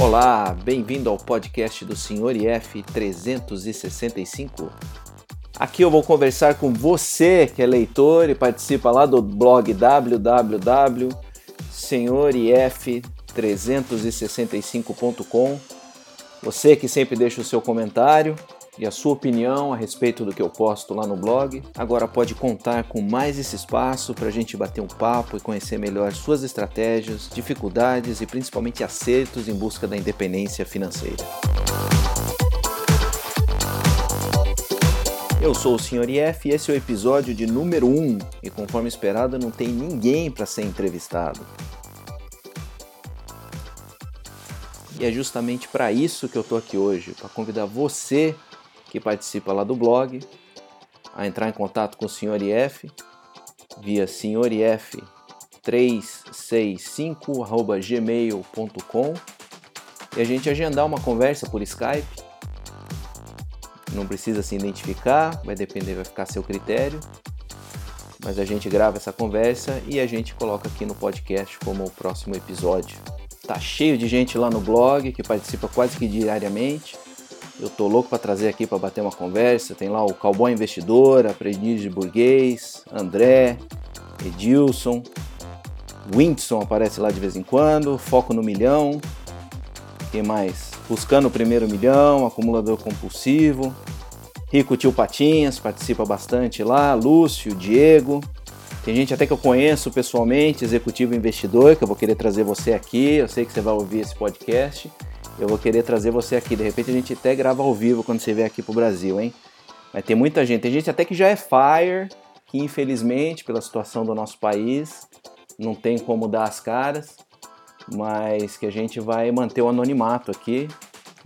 Olá, bem-vindo ao podcast do Senhor IF 365. Aqui eu vou conversar com você que é leitor e participa lá do blog www.senhorif365.com. Você que sempre deixa o seu comentário e a sua opinião a respeito do que eu posto lá no blog, agora pode contar com mais esse espaço para a gente bater um papo e conhecer melhor suas estratégias, dificuldades e principalmente acertos em busca da independência financeira. Eu sou o Sr. IF e esse é o episódio de número 1 e conforme esperado não tem ninguém para ser entrevistado. E é justamente para isso que eu tô aqui hoje, para convidar você que participa lá do blog a entrar em contato com o Sr. IF via senhorif365@gmail.com e a gente agendar uma conversa por Skype. Não precisa se identificar, vai depender, vai ficar a seu critério. Mas a gente grava essa conversa e a gente coloca aqui no podcast como o próximo episódio. Tá cheio de gente lá no blog que participa quase que diariamente. Eu tô louco para trazer aqui para bater uma conversa. Tem lá o Cowboy Investidor, Aprendiz de Burguês, André, Edilson, Windson aparece lá de vez em quando, Foco no Milhão. Quem mais? Buscando o primeiro milhão, acumulador compulsivo. Rico Tio Patinhas participa bastante lá, Lúcio, Diego. Tem gente até que eu conheço pessoalmente, executivo investidor, que eu vou querer trazer você aqui. Eu sei que você vai ouvir esse podcast eu vou querer trazer você aqui. De repente a gente até grava ao vivo quando você vier aqui pro Brasil, hein? Mas tem muita gente, tem gente até que já é fire, que infelizmente, pela situação do nosso país, não tem como dar as caras, mas que a gente vai manter o anonimato aqui.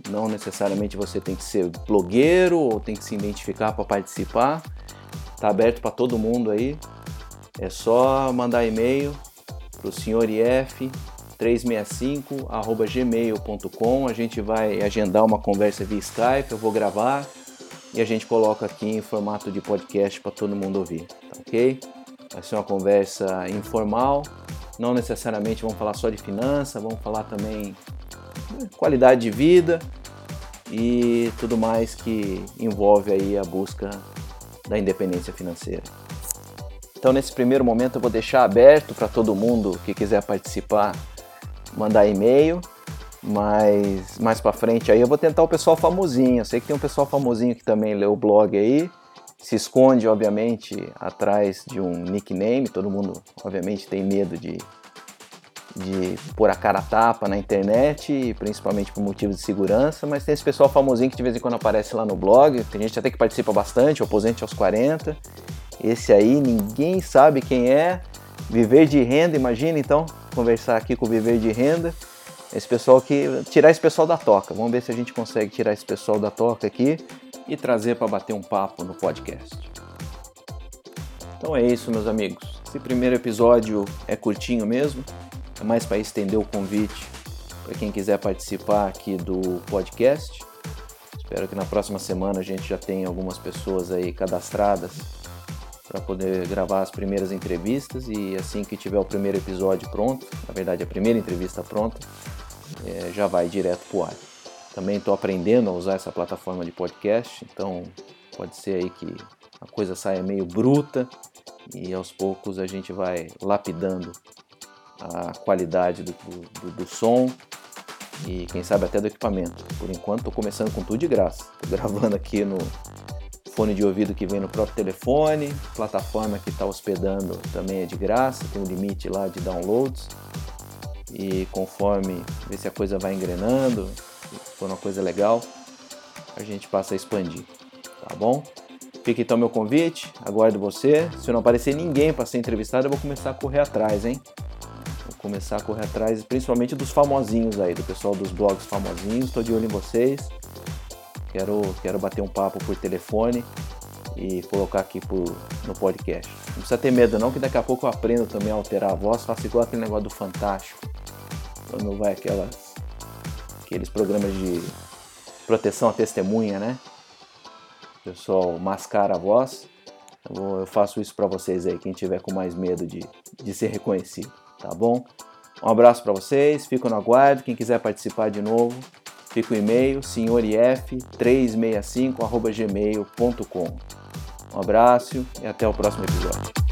Não necessariamente você tem que ser blogueiro ou tem que se identificar para participar. Tá aberto para todo mundo aí. É só mandar e-mail pro senhor IF 365@gmail.com. A gente vai agendar uma conversa via Skype, eu vou gravar e a gente coloca aqui em formato de podcast para todo mundo ouvir, tá ok? Vai ser uma conversa informal, não necessariamente vamos falar só de finança, vamos falar também de qualidade de vida e tudo mais que envolve aí a busca da independência financeira. Então, nesse primeiro momento, eu vou deixar aberto para todo mundo que quiser participar mandar e-mail, mas mais para frente aí eu vou tentar o pessoal famosinho. Eu sei que tem um pessoal famosinho que também lê o blog aí, se esconde obviamente atrás de um nickname. Todo mundo obviamente tem medo de de pôr a cara a tapa na internet, principalmente por motivos de segurança, mas tem esse pessoal famosinho que de vez em quando aparece lá no blog, tem gente até que participa bastante, o Aposente aos 40. Esse aí ninguém sabe quem é, viver de renda, imagina então, conversar aqui com o Viver de Renda. Esse pessoal que tirar esse pessoal da toca. Vamos ver se a gente consegue tirar esse pessoal da toca aqui e trazer para bater um papo no podcast. Então é isso, meus amigos. Esse primeiro episódio é curtinho mesmo, é mais para estender o convite para quem quiser participar aqui do podcast. Espero que na próxima semana a gente já tenha algumas pessoas aí cadastradas para poder gravar as primeiras entrevistas e assim que tiver o primeiro episódio pronto, na verdade a primeira entrevista pronta, é, já vai direto para o ar. Também estou aprendendo a usar essa plataforma de podcast, então pode ser aí que a coisa saia meio bruta e aos poucos a gente vai lapidando a qualidade do, do, do som e quem sabe até do equipamento. Por enquanto estou começando com tudo de graça. Estou gravando aqui no fone de ouvido que vem no próprio telefone, plataforma que está hospedando também é de graça, tem um limite lá de downloads. E conforme ver se a coisa vai engrenando, se for uma coisa legal, a gente passa a expandir, tá bom? Fica então meu convite, aguardo você. Se não aparecer ninguém para ser entrevistado, eu vou começar a correr atrás, hein? Vou começar a correr atrás, principalmente dos famosinhos aí, do pessoal dos blogs famosinhos. Estou de olho em vocês. Quero, quero bater um papo por telefone e colocar aqui por, no podcast. Não precisa ter medo não, que daqui a pouco eu aprendo também a alterar a voz, faço igual aquele negócio do Fantástico. Quando vai aquelas, aqueles programas de proteção à testemunha, né? O pessoal mascara a voz. Eu, faço isso para vocês aí, quem tiver com mais medo de, de ser reconhecido, tá bom? Um abraço para vocês, fico no aguardo. Quem quiser participar de novo, fica o e-mail senhorif365@gmail.com. Um abraço e até o próximo episódio.